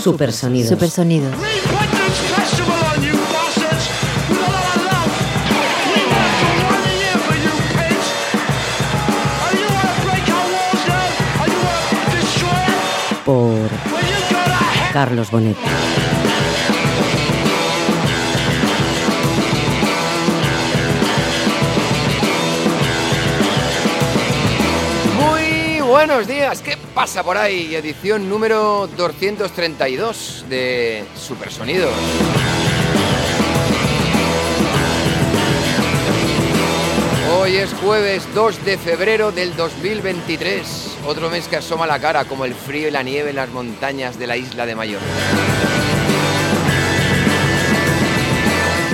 Supersonidos. Supersonidos. Por Carlos Bonet. Muy buenos días, ¿qué pasa por ahí? Edición número 232 de Supersonidos. Hoy es jueves 2 de febrero del 2023, otro mes que asoma la cara como el frío y la nieve en las montañas de la isla de Mallorca.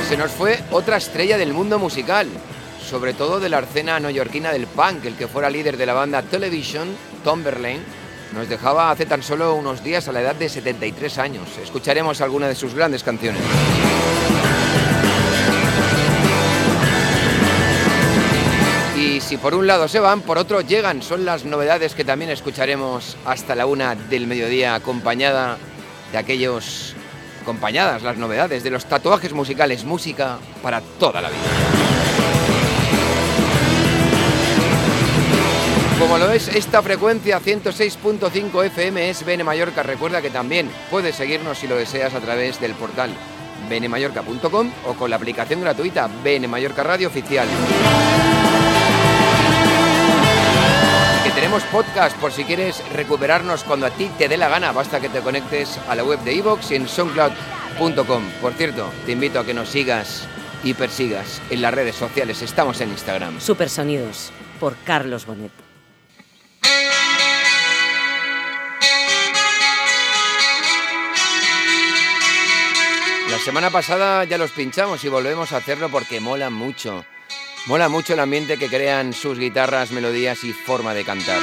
Se nos fue otra estrella del mundo musical, sobre todo de la escena neoyorquina del punk, el que fuera líder de la banda Television, Tom Verlaine, nos dejaba hace tan solo unos días a la edad de 73 años. Escucharemos alguna de sus grandes canciones. Y si por un lado se van, por otro llegan. Son las novedades que también escucharemos hasta la una del mediodía, acompañada de aquellos acompañadas las novedades de los tatuajes musicales, música para toda la vida. Como lo es esta frecuencia 106.5 FM es Bene Mallorca. Recuerda que también puedes seguirnos si lo deseas a través del portal benemallorca.com o con la aplicación gratuita Bene Mallorca Radio Oficial. que tenemos podcast por si quieres recuperarnos cuando a ti te dé la gana. Basta que te conectes a la web de iVoox y en soundcloud.com. Por cierto, te invito a que nos sigas y persigas en las redes sociales. Estamos en Instagram. Supersonidos por Carlos Bonet. Semana pasada ya los pinchamos y volvemos a hacerlo porque mola mucho. Mola mucho el ambiente que crean sus guitarras, melodías y forma de cantar.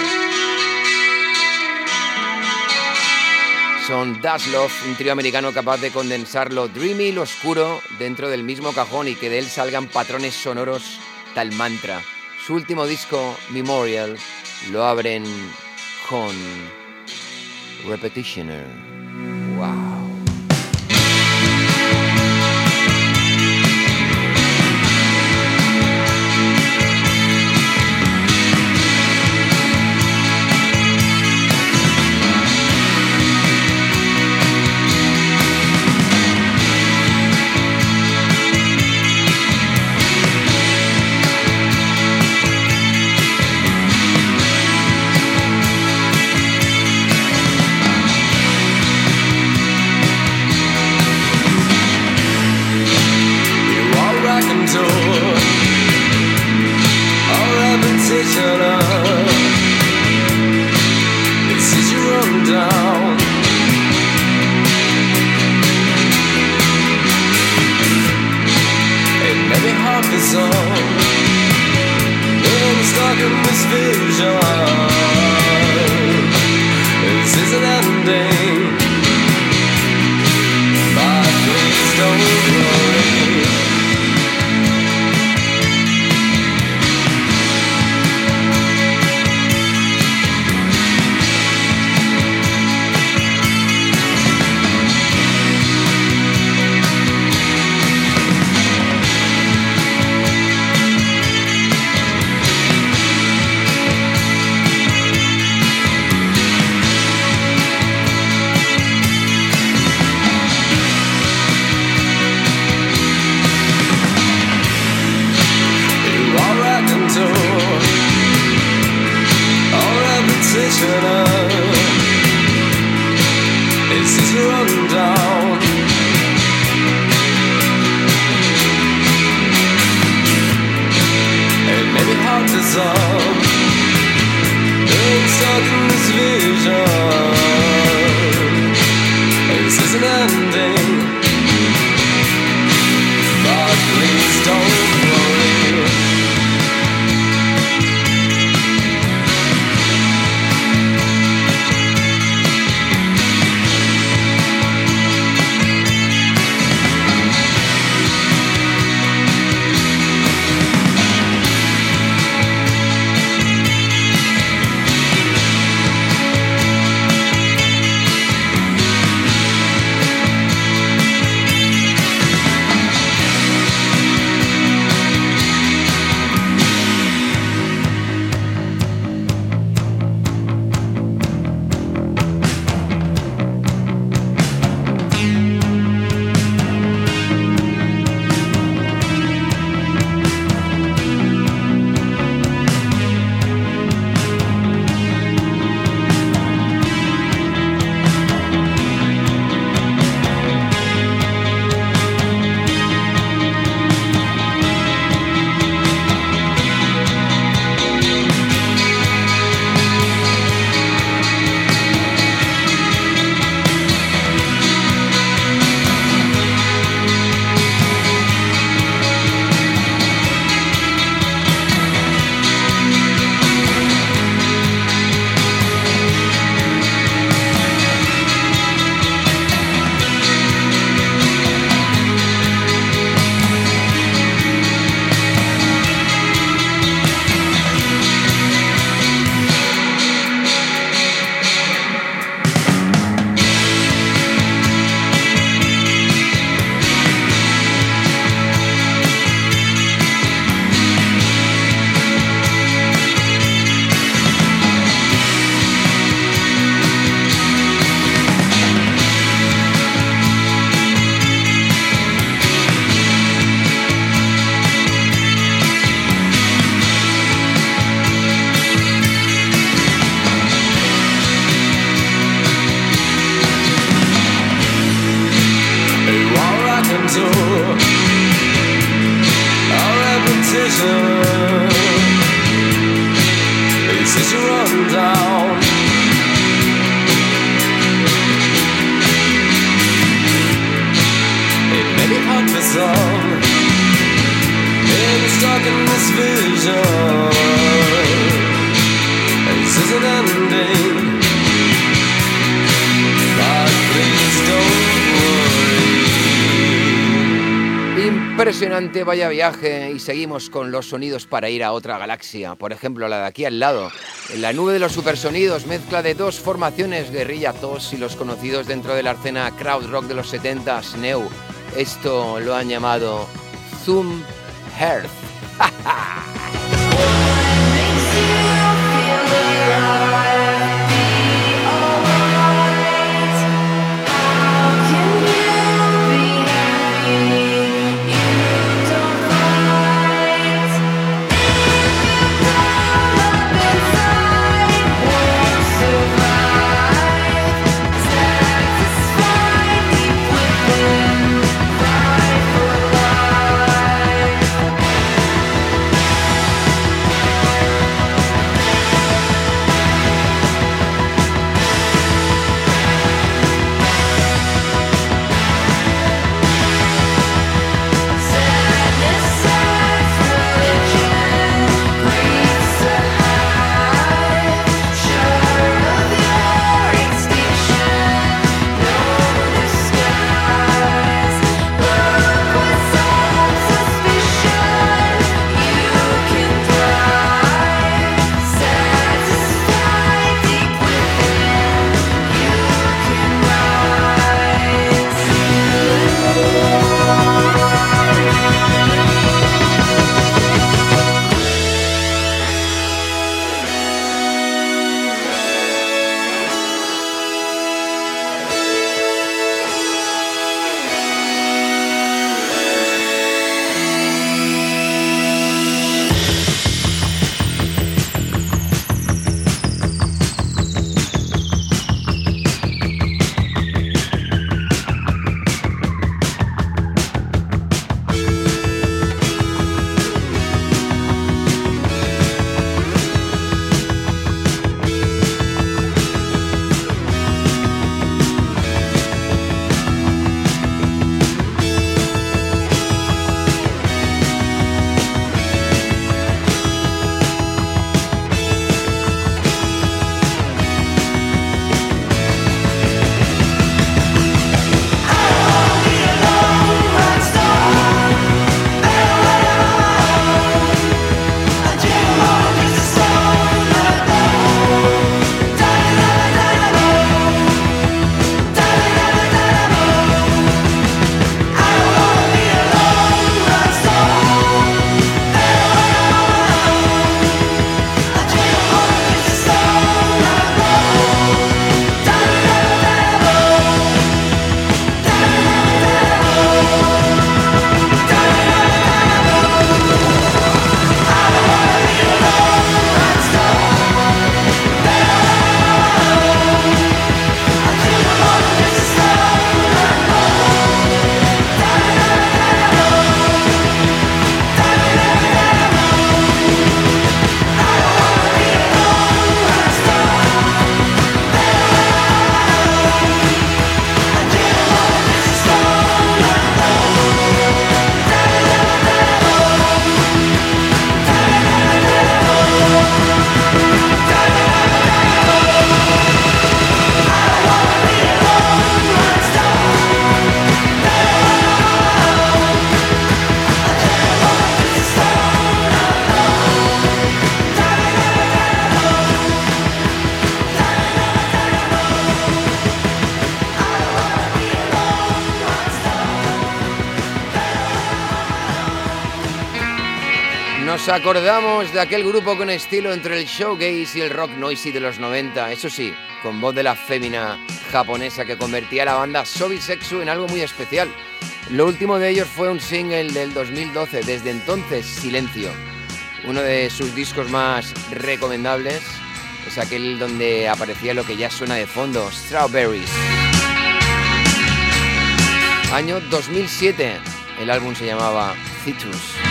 Son Das Love, un trío americano capaz de condensar lo dreamy y lo oscuro dentro del mismo cajón y que de él salgan patrones sonoros tal mantra. Su último disco, Memorial, lo abren con Repetitioner. ¡Wow! Vaya viaje. Y seguimos con los sonidos para ir a otra galaxia. Por ejemplo, la de aquí al lado. En la nube de los supersonidos, mezcla de dos formaciones, Guerrilla Tos y los conocidos dentro de la escena crowd rock de los 70, Neu. Esto lo han llamado Zoom Earth. acordamos de aquel grupo con estilo entre el showgaze y el rock noisy de los 90, eso sí, con voz de la fémina japonesa que convertía a la banda Sobisexu en algo muy especial. Lo último de ellos fue un single del 2012, desde entonces Silencio. Uno de sus discos más recomendables es aquel donde aparecía lo que ya suena de fondo, Strawberries. Año 2007, el álbum se llamaba Citrus.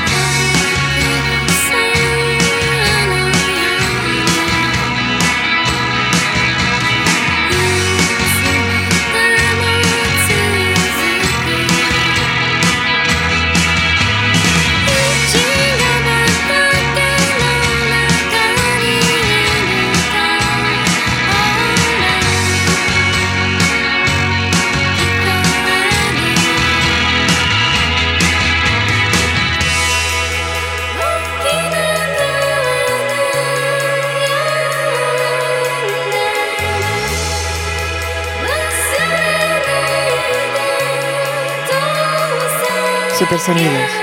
Supersonidos.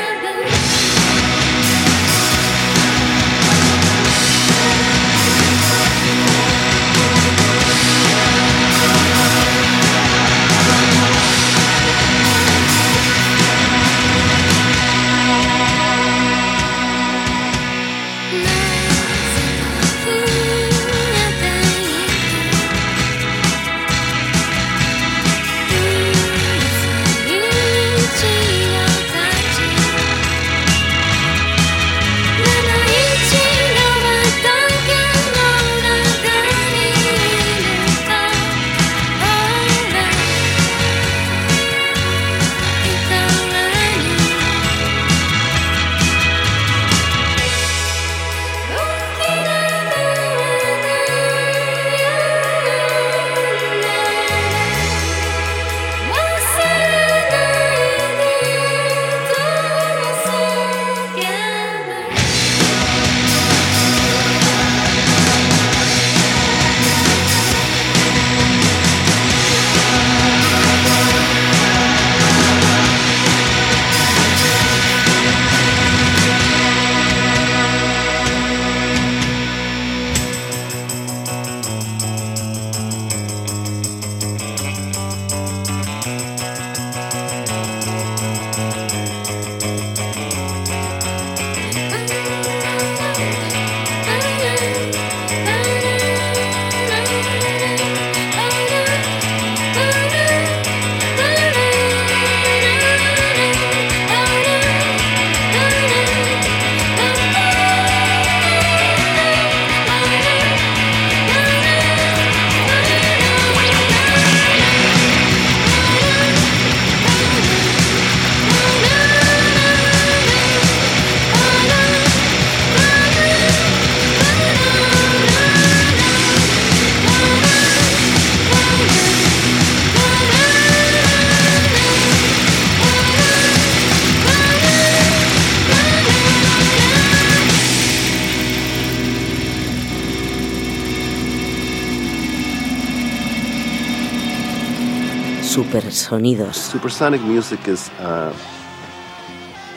Supersonidos. Supersonic music is uh,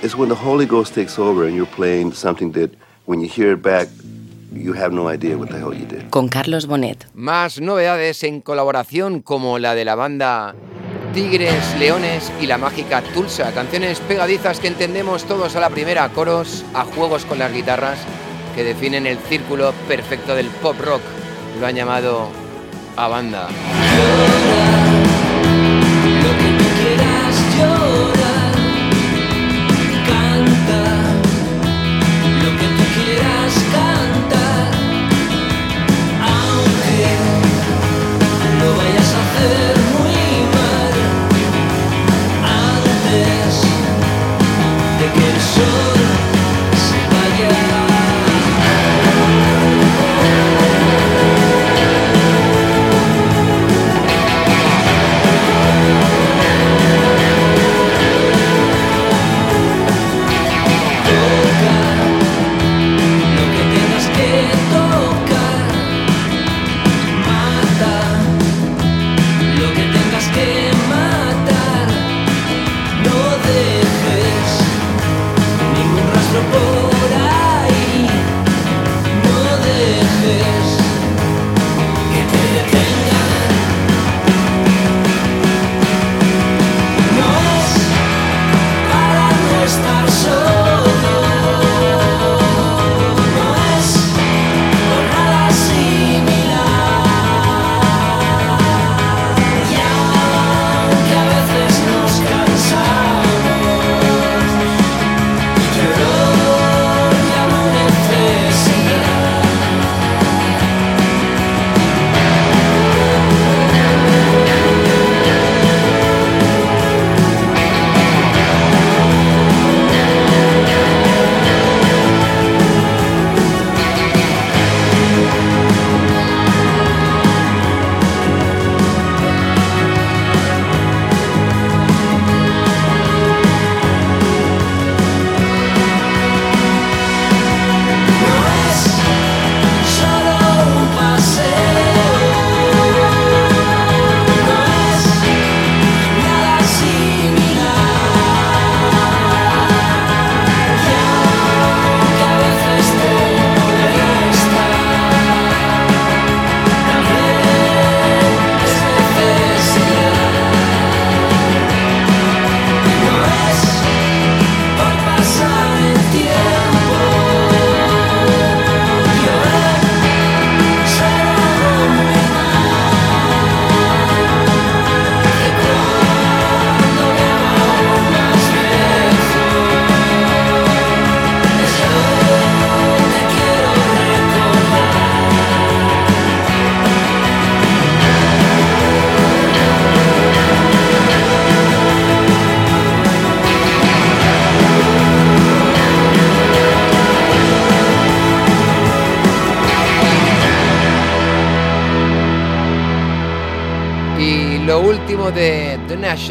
is when the Holy Ghost takes over and you're playing something that when you hear it back you have no idea what the hell you did. Con Carlos Bonet. Más novedades en colaboración como la de la banda Tigres, Leones y la mágica Tulsa, canciones pegadizas que entendemos todos a la primera, coros a juegos con las guitarras que definen el círculo perfecto del pop rock. Lo han llamado a banda.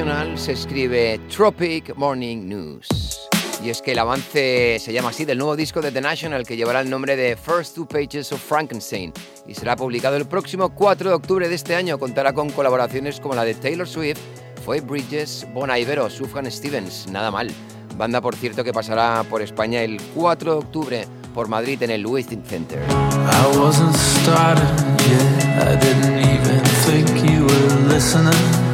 The National se escribe Tropic Morning News. Y es que el avance se llama así del nuevo disco de The National que llevará el nombre de First Two Pages of Frankenstein y será publicado el próximo 4 de octubre de este año. Contará con colaboraciones como la de Taylor Swift, Foy Bridges, Bon Iver o Sufjan Stevens. Nada mal. Banda, por cierto, que pasará por España el 4 de octubre por Madrid en el Within Center. I wasn't. I didn't even think you were listening.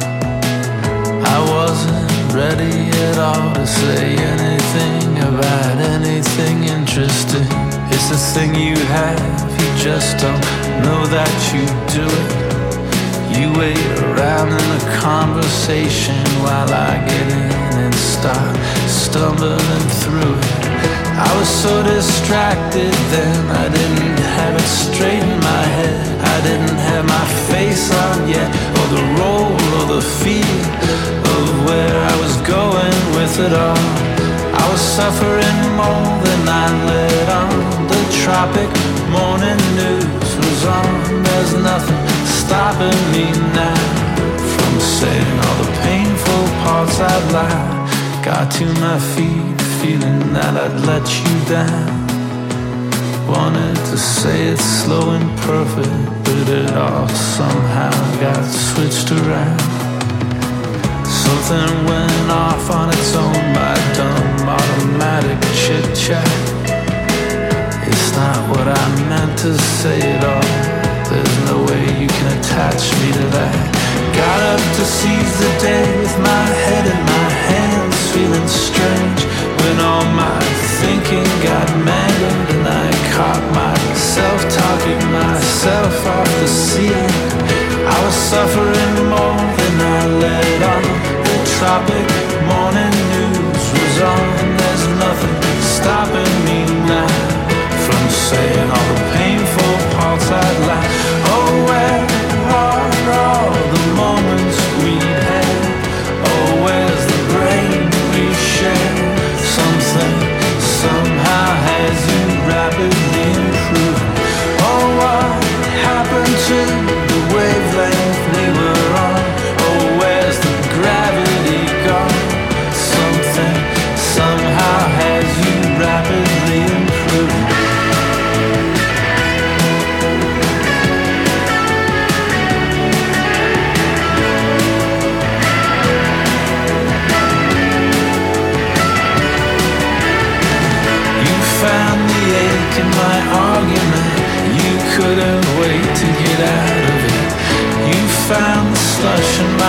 I wasn't ready at all to say anything about anything interesting. It's a thing you have, you just don't know that you do it. You wait around in a conversation while I get in and start stumbling through it. I was so distracted then, I didn't have it straight in my head. I didn't have my face on yet, or the role or the feel of where I was going with it all. I was suffering more than I let on. The tropic morning news was on. There's nothing stopping me now from saying all the painful parts I'd lie. Got to my feet, feeling that I'd let you down. Wanted to say it slow and perfect, but it all somehow got switched around. Something went off on its own, my dumb automatic chit chat. It's not what I meant to say at all. There's no way you can attach me to that. Got up to seize the day with my head in my hands, feeling strange when all my thinking got mangled and I caught myself talking myself off the ceiling. I was suffering more than I let on. The tropic morning news was on. There's nothing stopping me now from saying all the painful parts I'd like.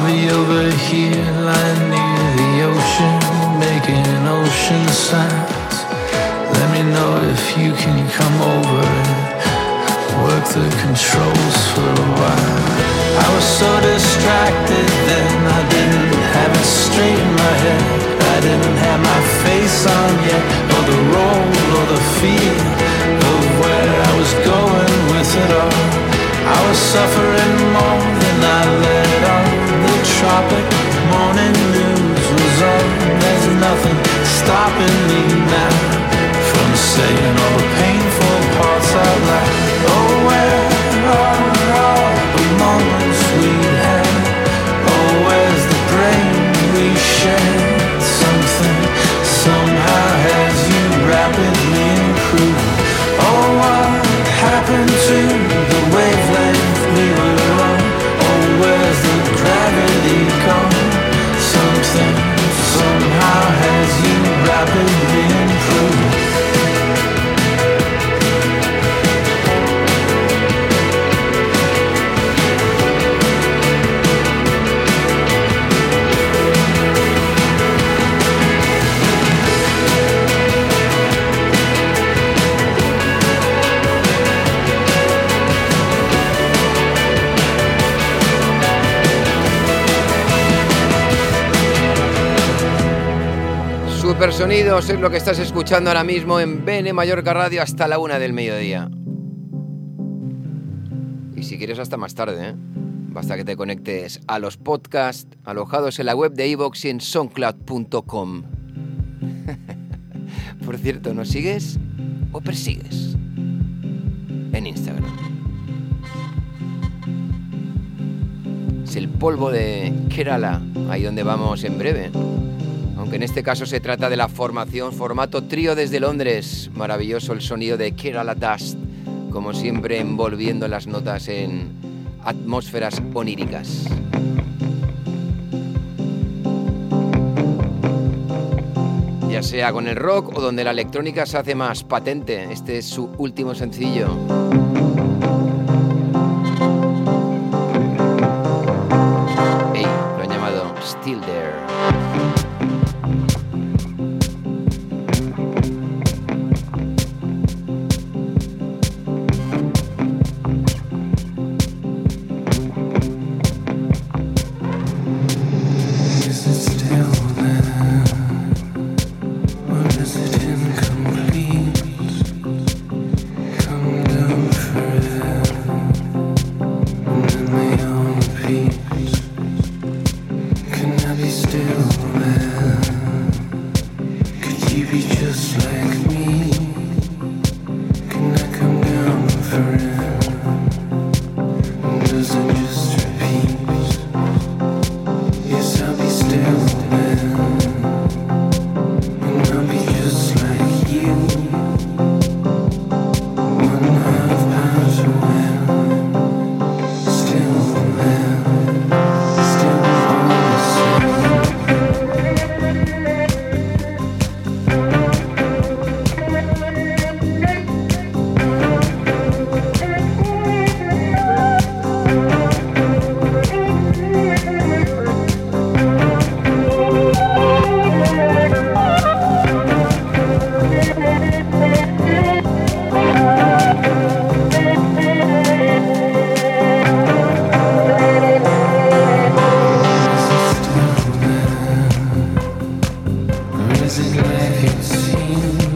I'll be over here lying near the ocean, making ocean sounds. Let me know if you can come over and work the controls for a while. I was so distracted then, I didn't have it straight in my head. I didn't have my face on yet, or the role or the feel of where I was going with it all. I was suffering more than I on. The tropic morning news was on. There's nothing stopping me now from saying all the painful Supersonidos es lo que estás escuchando ahora mismo en BN Mallorca Radio hasta la una del mediodía. Y si quieres hasta más tarde, ¿eh? basta que te conectes a los podcasts alojados en la web de iVoox y en soundcloud.com. Por cierto, ¿nos sigues o persigues? En Instagram. Es el polvo de Kerala, ahí donde vamos en breve aunque en este caso se trata de la formación formato trío desde Londres. Maravilloso el sonido de Kerala Dust, como siempre envolviendo las notas en atmósferas oníricas. Ya sea con el rock o donde la electrónica se hace más patente, este es su último sencillo. but I could see.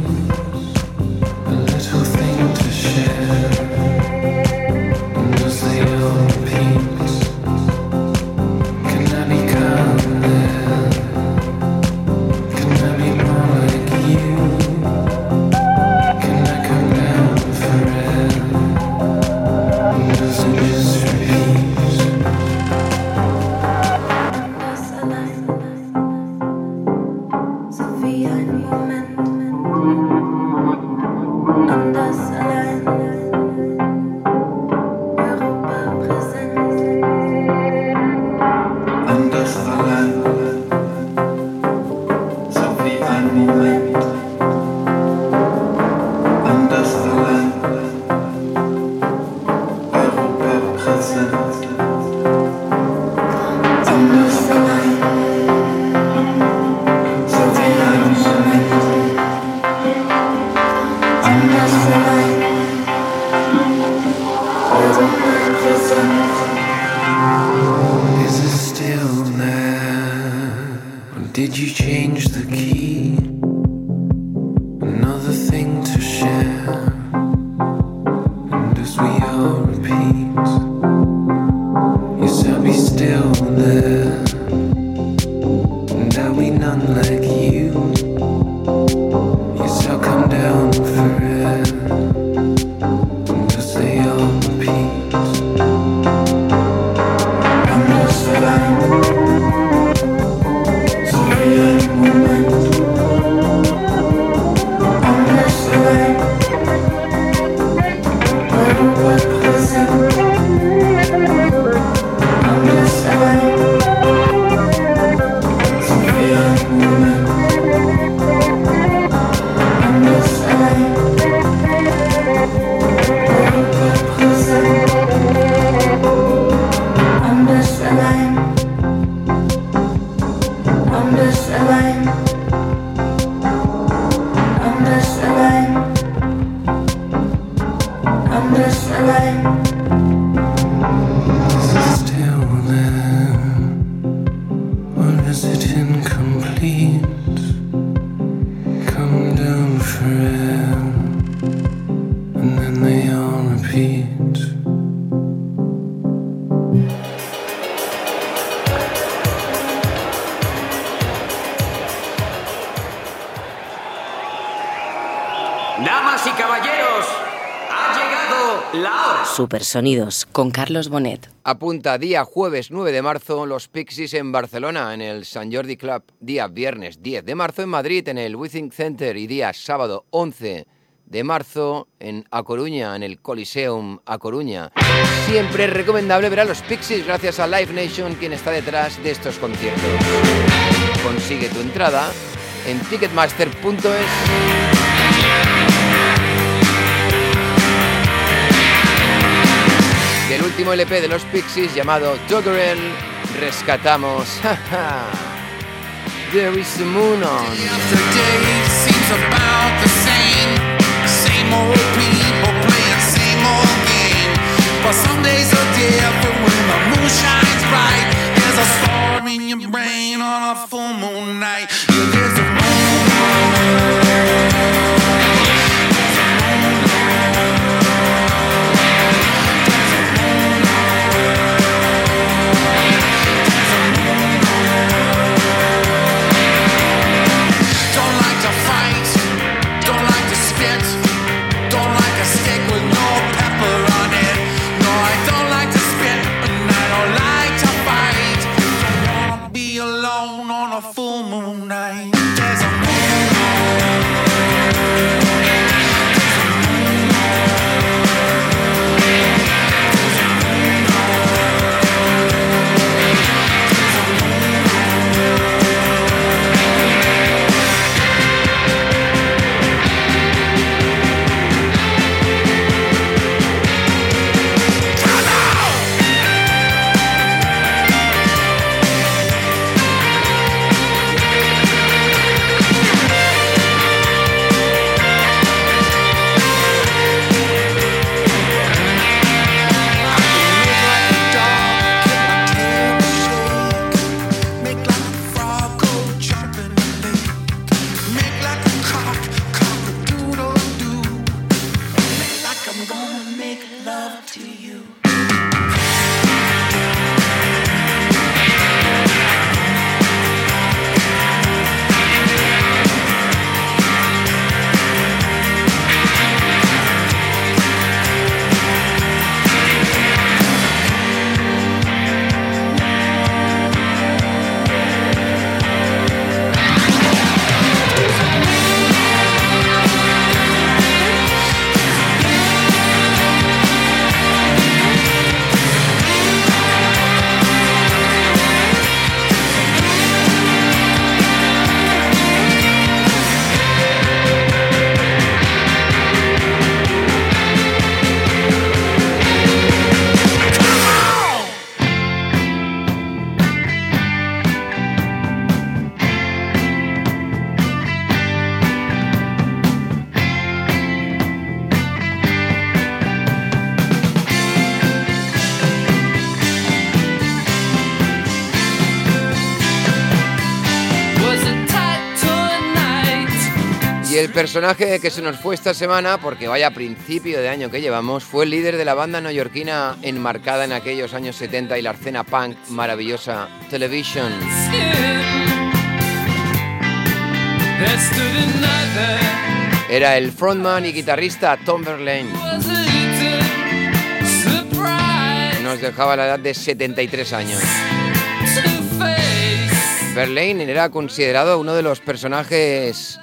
night Supersonidos con Carlos Bonet. Apunta día jueves 9 de marzo los Pixies en Barcelona en el San Jordi Club, día viernes 10 de marzo en Madrid en el Withing Center y día sábado 11 de marzo en A Coruña, en el Coliseum A Coruña. Siempre es recomendable ver a los Pixies gracias a Live Nation quien está detrás de estos conciertos. Consigue tu entrada en ticketmaster.es. Del último LP de los Pixies llamado Doggerel, rescatamos There is the moon on. Y el personaje que se nos fue esta semana, porque vaya principio de año que llevamos, fue el líder de la banda neoyorquina enmarcada en aquellos años 70 y la escena punk maravillosa Television. Era el frontman y guitarrista Tom Verlaine. Nos dejaba la edad de 73 años. Verlaine era considerado uno de los personajes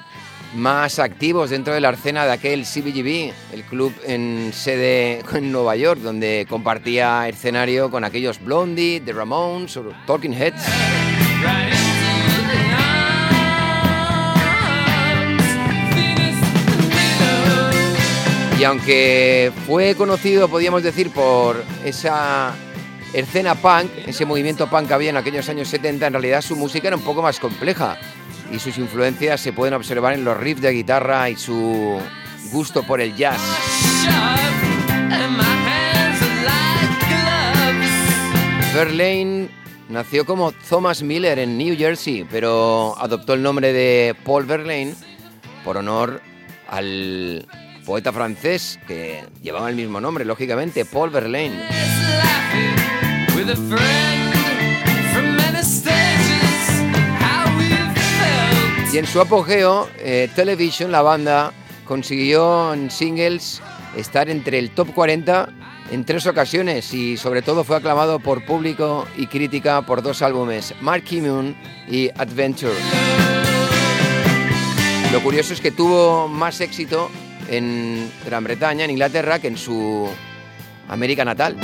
más activos dentro de la escena de aquel CBGB, el club en sede en Nueva York, donde compartía escenario con aquellos Blondie, The Ramones o Talking Heads. Y aunque fue conocido, podríamos decir, por esa escena punk, ese movimiento punk que había en aquellos años 70, en realidad su música era un poco más compleja y sus influencias se pueden observar en los riffs de guitarra y su gusto por el jazz. Verlaine nació como Thomas Miller en New Jersey, pero adoptó el nombre de Paul Verlaine por honor al poeta francés que llevaba el mismo nombre, lógicamente, Paul Verlaine. Y en su apogeo, eh, Television, la banda, consiguió en singles estar entre el top 40 en tres ocasiones y sobre todo fue aclamado por público y crítica por dos álbumes, Marky Moon y Adventure. Lo curioso es que tuvo más éxito en Gran Bretaña, en Inglaterra, que en su América natal.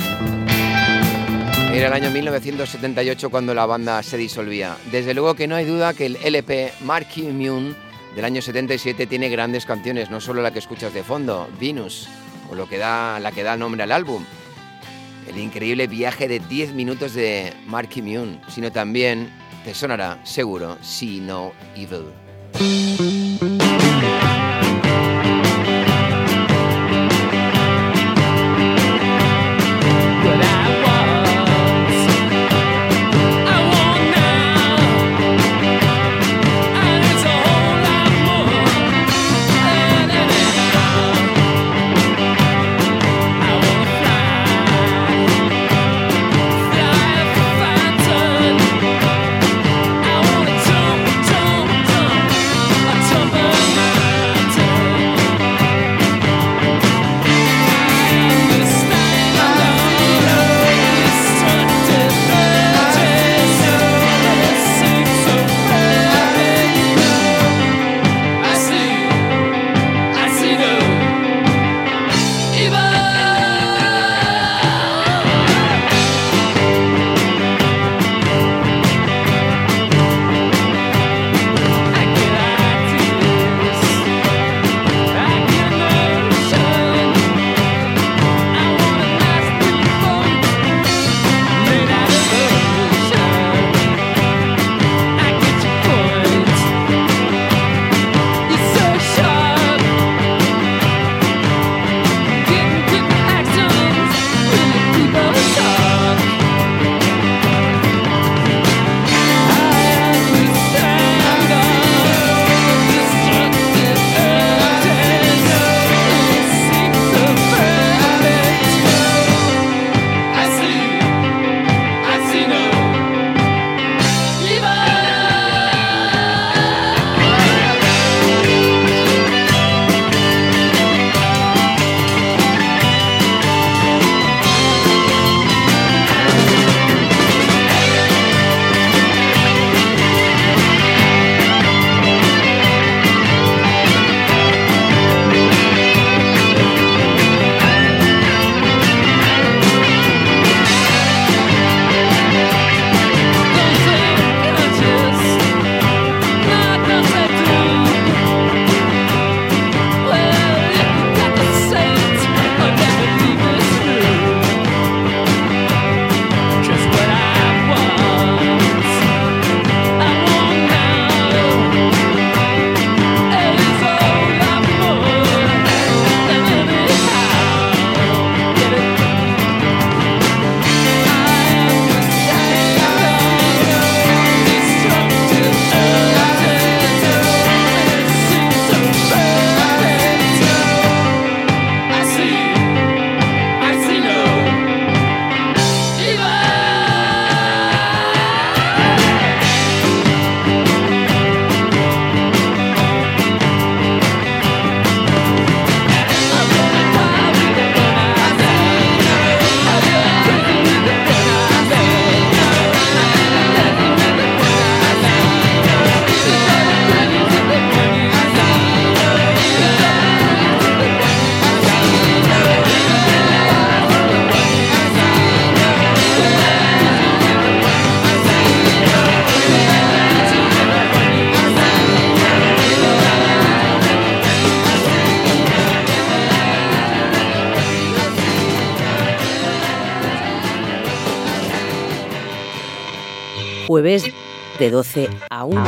Era el año 1978 cuando la banda se disolvía. Desde luego que no hay duda que el LP Marky Moon del año 77 tiene grandes canciones, no solo la que escuchas de fondo, Venus, o lo que da, la que da nombre al álbum, el increíble viaje de 10 minutos de Marky Moon, sino también, te sonará seguro, See No Evil. jueves de 12 a 1.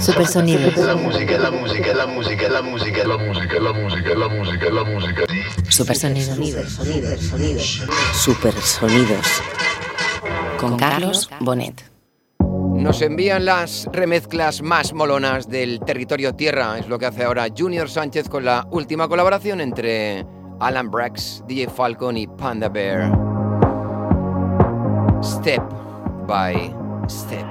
Supersonidos. La música, la música, la música, Con Carlos Bonet. Nos envían las remezclas más molonas del territorio tierra, es lo que hace ahora Junior Sánchez con la última colaboración entre Alan Brax, DJ Falcon y Panda Bear. Step by step.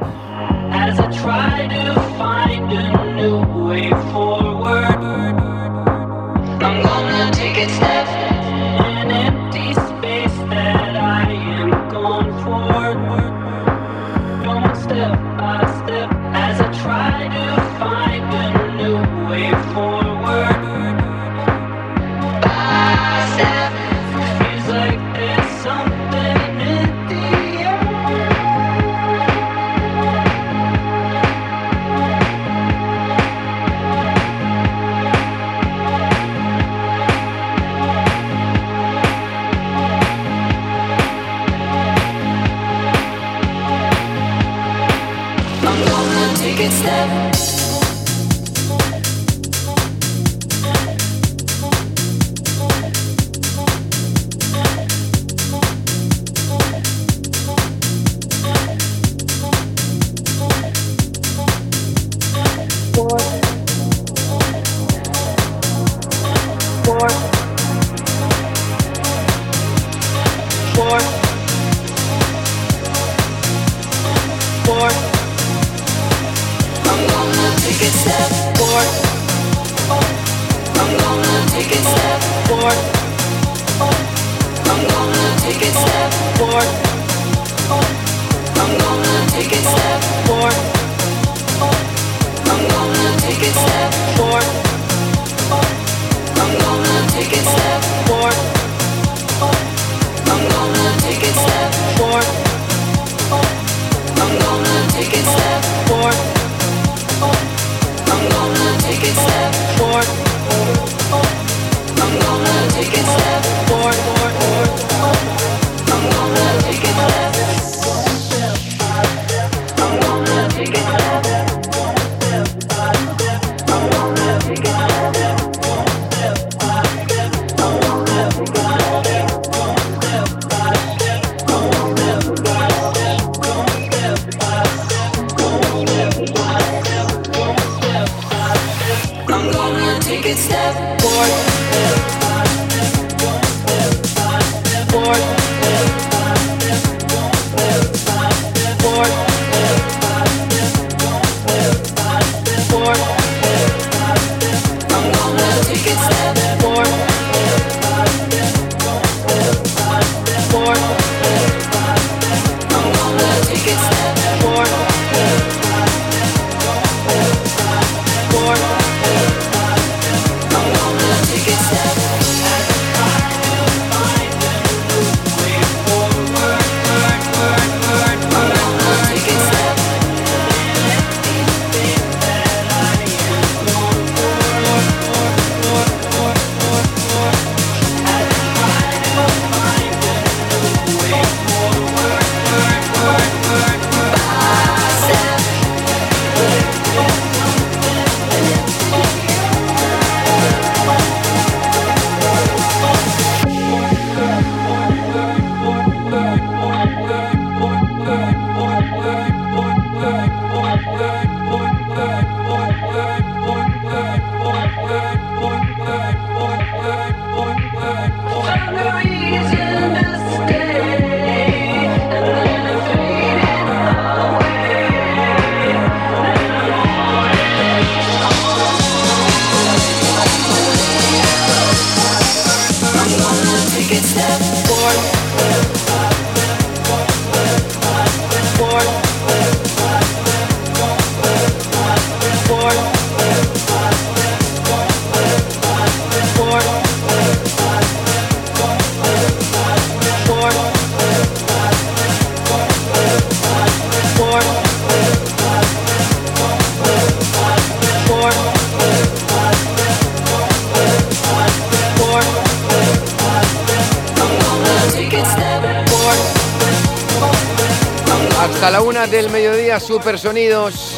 supersonidos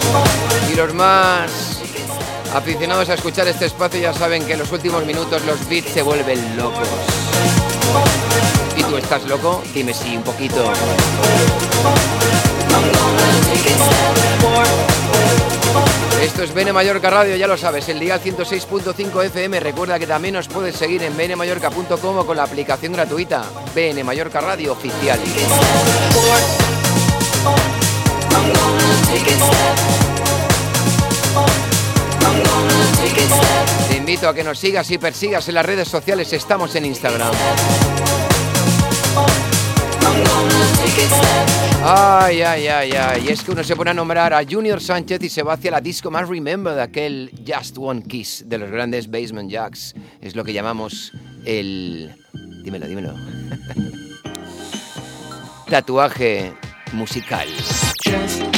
y los más aficionados a escuchar este espacio ya saben que en los últimos minutos los beats se vuelven locos. ¿Y tú estás loco? Dime sí, un poquito. Esto es Bene Mallorca Radio, ya lo sabes, el día 106.5 FM. Recuerda que también nos puedes seguir en benemallorca.com con la aplicación gratuita BN Mallorca Radio Oficial. Te invito a que nos sigas y persigas en las redes sociales. Estamos en Instagram. Ay, ay, ay, ay. Es que uno se pone a nombrar a Junior Sánchez y se va hacia la disco más Remember de aquel Just One Kiss de los grandes Basement Jacks. Es lo que llamamos el. Dímelo, dímelo. Tatuaje musical. Just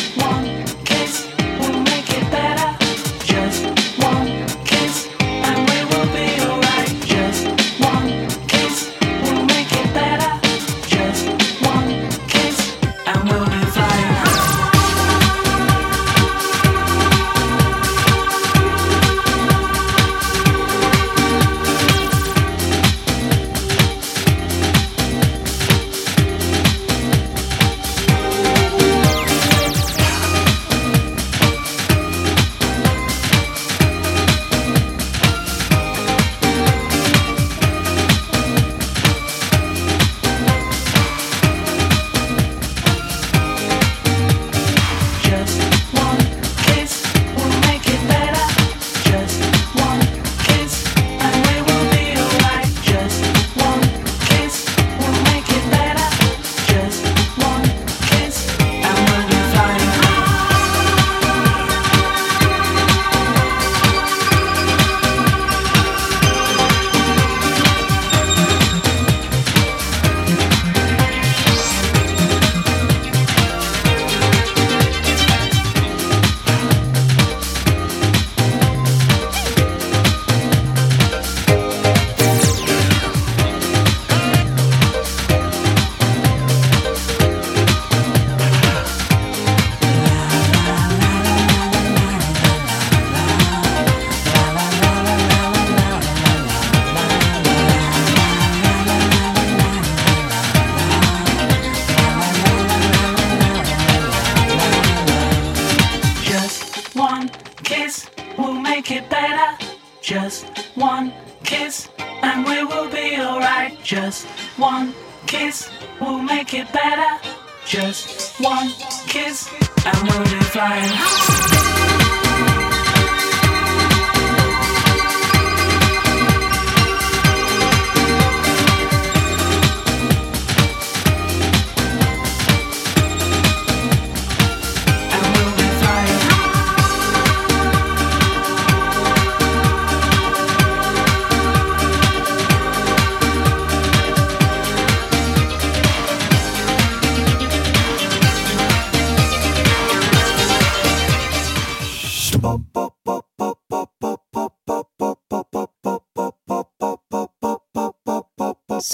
make it better. Just one kiss and we'll be flying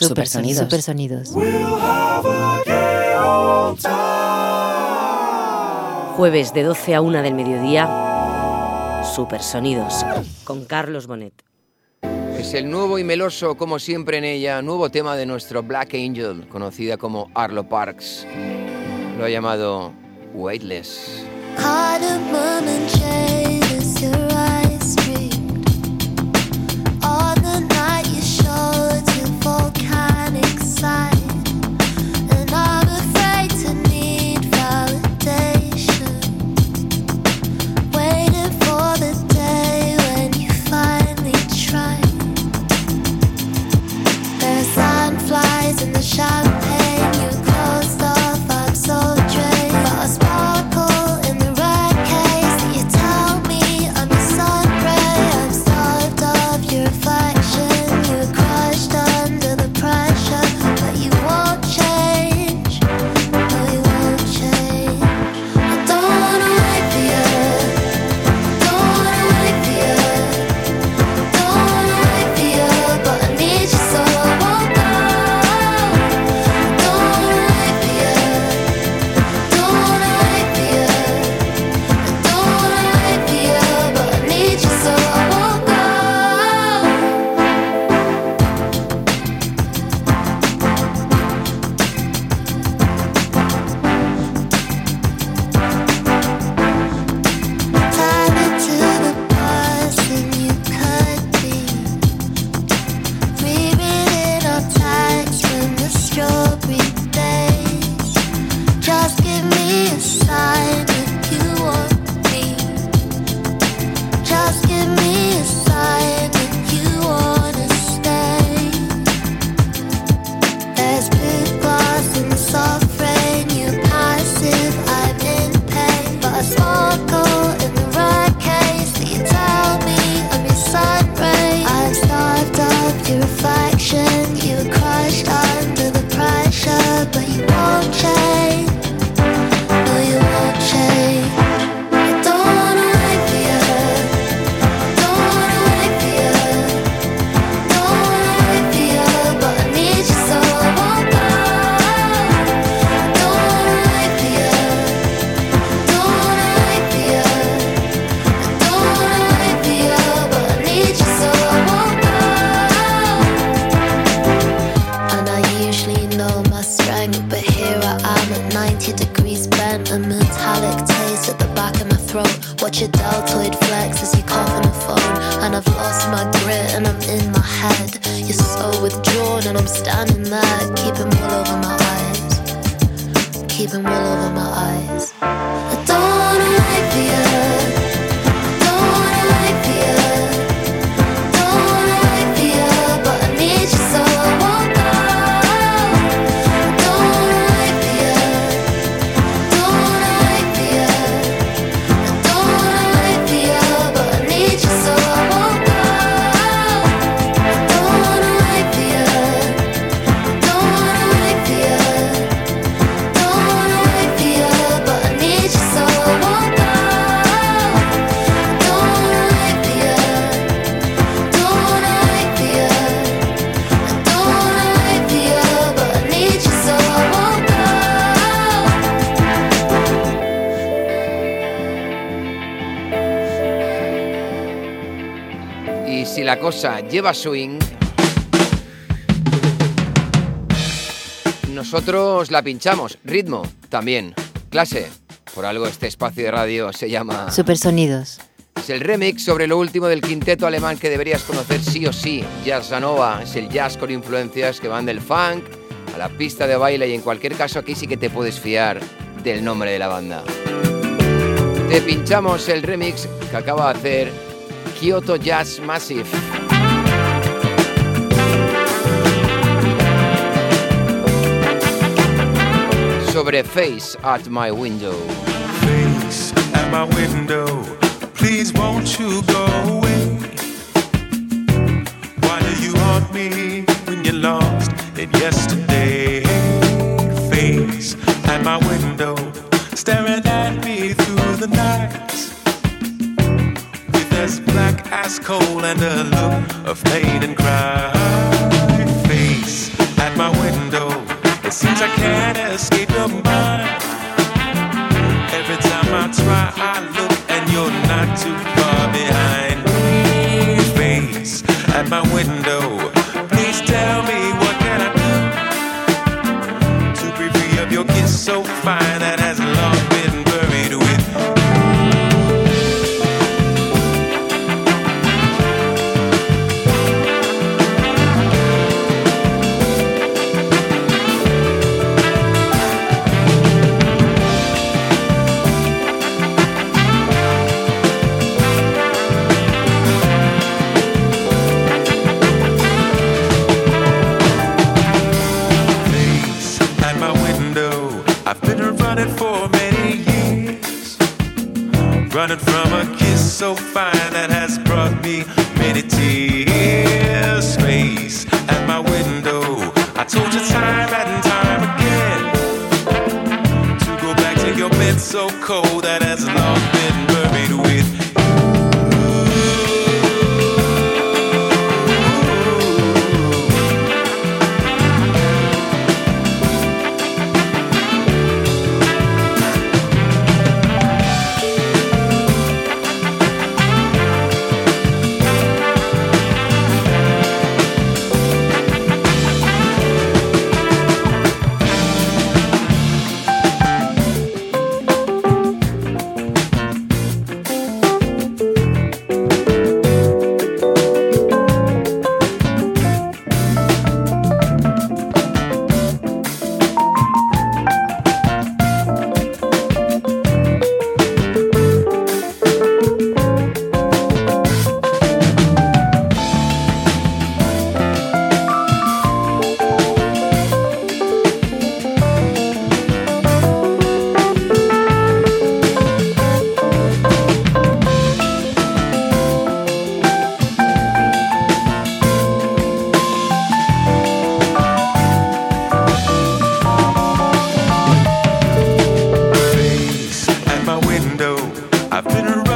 Supersonidos. Supersonidos. Jueves de 12 a 1 del mediodía, Supersonidos, con Carlos Bonet. Es el nuevo y meloso, como siempre en ella, nuevo tema de nuestro Black Angel, conocida como Arlo Parks. Lo ha llamado Weightless. lleva swing, nosotros la pinchamos. Ritmo también. Clase. Por algo este espacio de radio se llama... Supersonidos. Es el remix sobre lo último del quinteto alemán que deberías conocer sí o sí. Jazzanova es el jazz con influencias que van del funk a la pista de baile y en cualquier caso aquí sí que te puedes fiar del nombre de la banda. Te pinchamos el remix que acaba de hacer Kyoto Jazz Massive. Sobre Face at My Window. Face at my window, please won't you go away? Why do you haunt me when you're lost in yesterday? ice cold and a look of pain and cry. Face at my window, it seems I can't escape your mind. Every time I try, I look and you're not too far behind. Face at my window.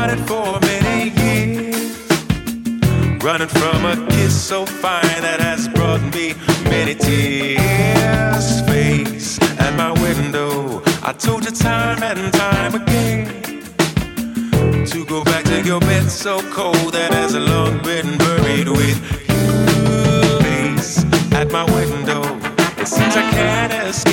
running for many years. Running from a kiss so fine that has brought me many tears. Face at my window, I told you time and time again to go back to your bed so cold that has long been buried with you. Face at my window, it seems I can't escape.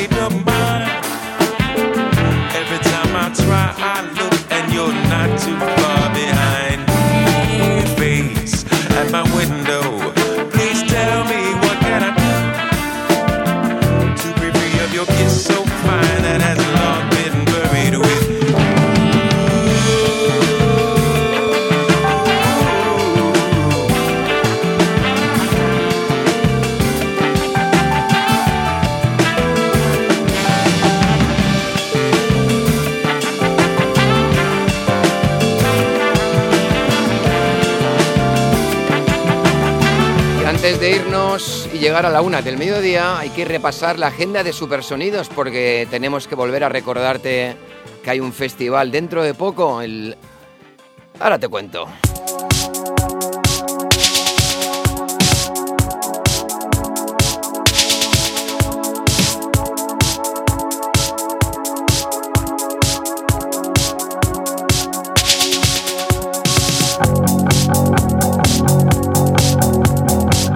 y llegar a la una del mediodía hay que repasar la agenda de Supersonidos porque tenemos que volver a recordarte que hay un festival dentro de poco. El... Ahora te cuento.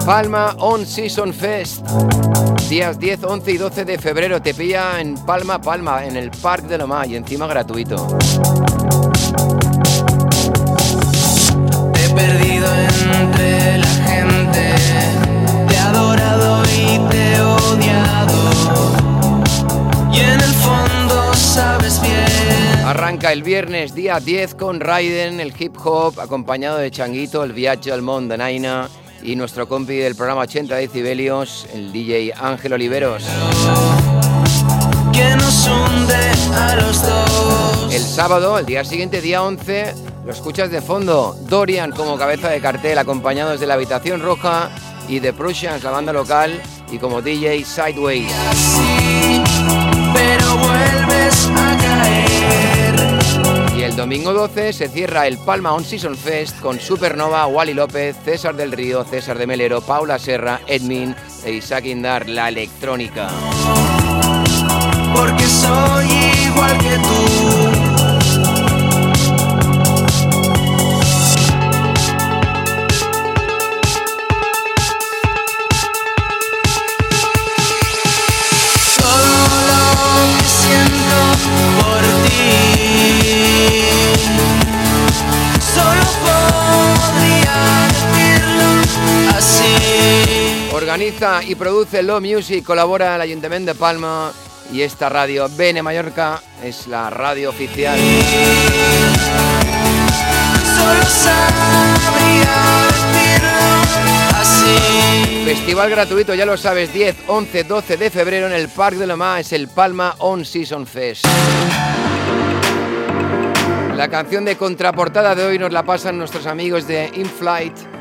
Palma On Season Fest. Días 10, 11 y 12 de febrero te pilla en Palma, Palma, en el Parque de Lomá y encima gratuito. Te he perdido entre la gente, te he adorado y te he odiado. Y en el fondo sabes bien. Arranca el viernes día 10 con Raiden, el hip hop, acompañado de Changuito, el viaje al Mondo Naina y nuestro compi del programa 80 decibelios, el DJ Ángel Oliveros. El sábado, el día siguiente, día 11, lo escuchas de fondo. Dorian como cabeza de cartel, acompañados de la Habitación Roja y de Prussians, la banda local, y como DJ Sideways. Pero domingo 12 se cierra el Palma On Season Fest con Supernova, Wally López, César del Río, César de Melero, Paula Serra, Edmin e Isaac Indar, la electrónica. Organiza y produce Lo Music, colabora el Ayuntamiento de Palma y esta radio Bene Mallorca es la radio oficial. Festival gratuito, ya lo sabes, 10, 11, 12 de febrero en el Parque de Lomá es el Palma On Season Fest. La canción de contraportada de hoy nos la pasan nuestros amigos de InFlight.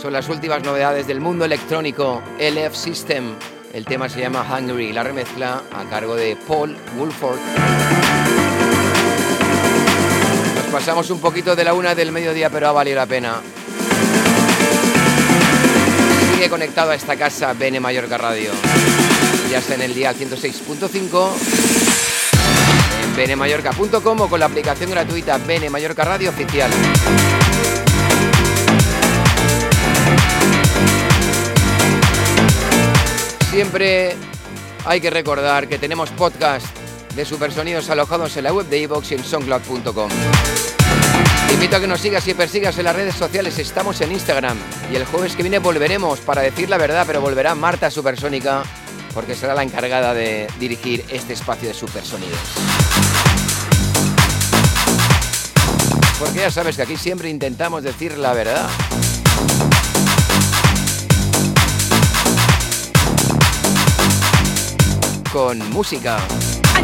Son las últimas novedades del mundo electrónico, LF System. El tema se llama Hungry, la remezcla a cargo de Paul Woolford. Nos pasamos un poquito de la una del mediodía, pero ha valido la pena. Sigue conectado a esta casa Bene Mallorca Radio. Ya está en el día 106.5 en benemallorca.com o con la aplicación gratuita Bene Mallorca Radio Oficial. Siempre hay que recordar que tenemos podcast de Supersonidos alojados en la web de iVoox y en soundcloud.com. Te invito a que nos sigas y persigas en las redes sociales. Estamos en Instagram y el jueves que viene volveremos para decir la verdad, pero volverá Marta Supersónica porque será la encargada de dirigir este espacio de Supersonidos. Porque ya sabes que aquí siempre intentamos decir la verdad. Con música. I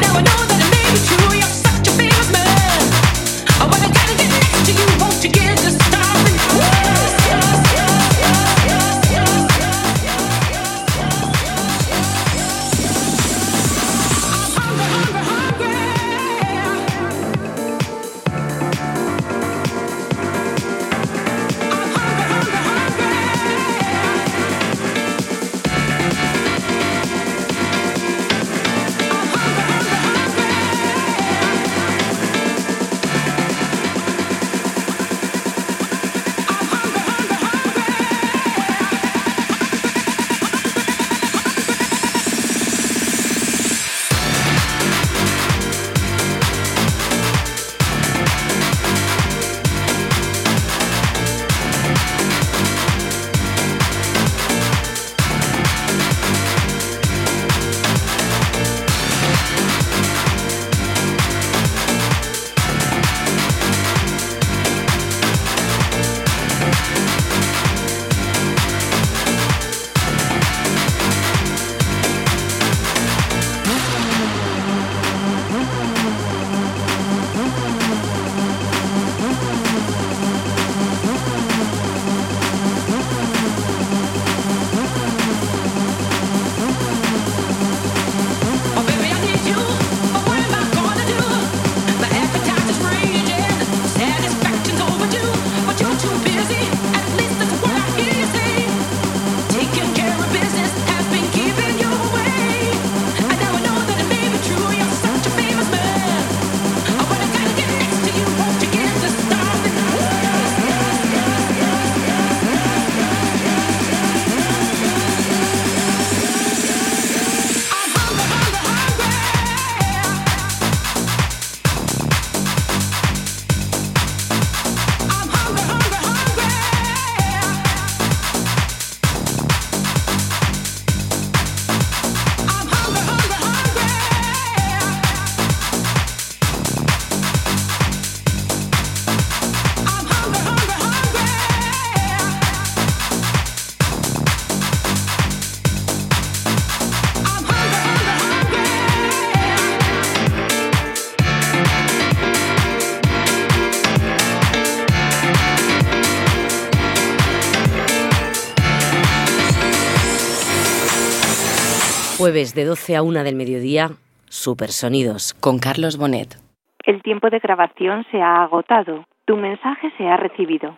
Jueves de 12 a 1 del mediodía, Supersonidos. Con Carlos Bonet. El tiempo de grabación se ha agotado. Tu mensaje se ha recibido.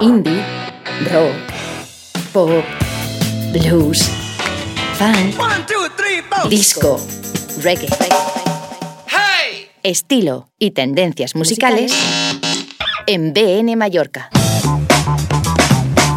Indie, rock, pop, blues, funk, disco, reggae. Estilo y tendencias musicales en BN Mallorca.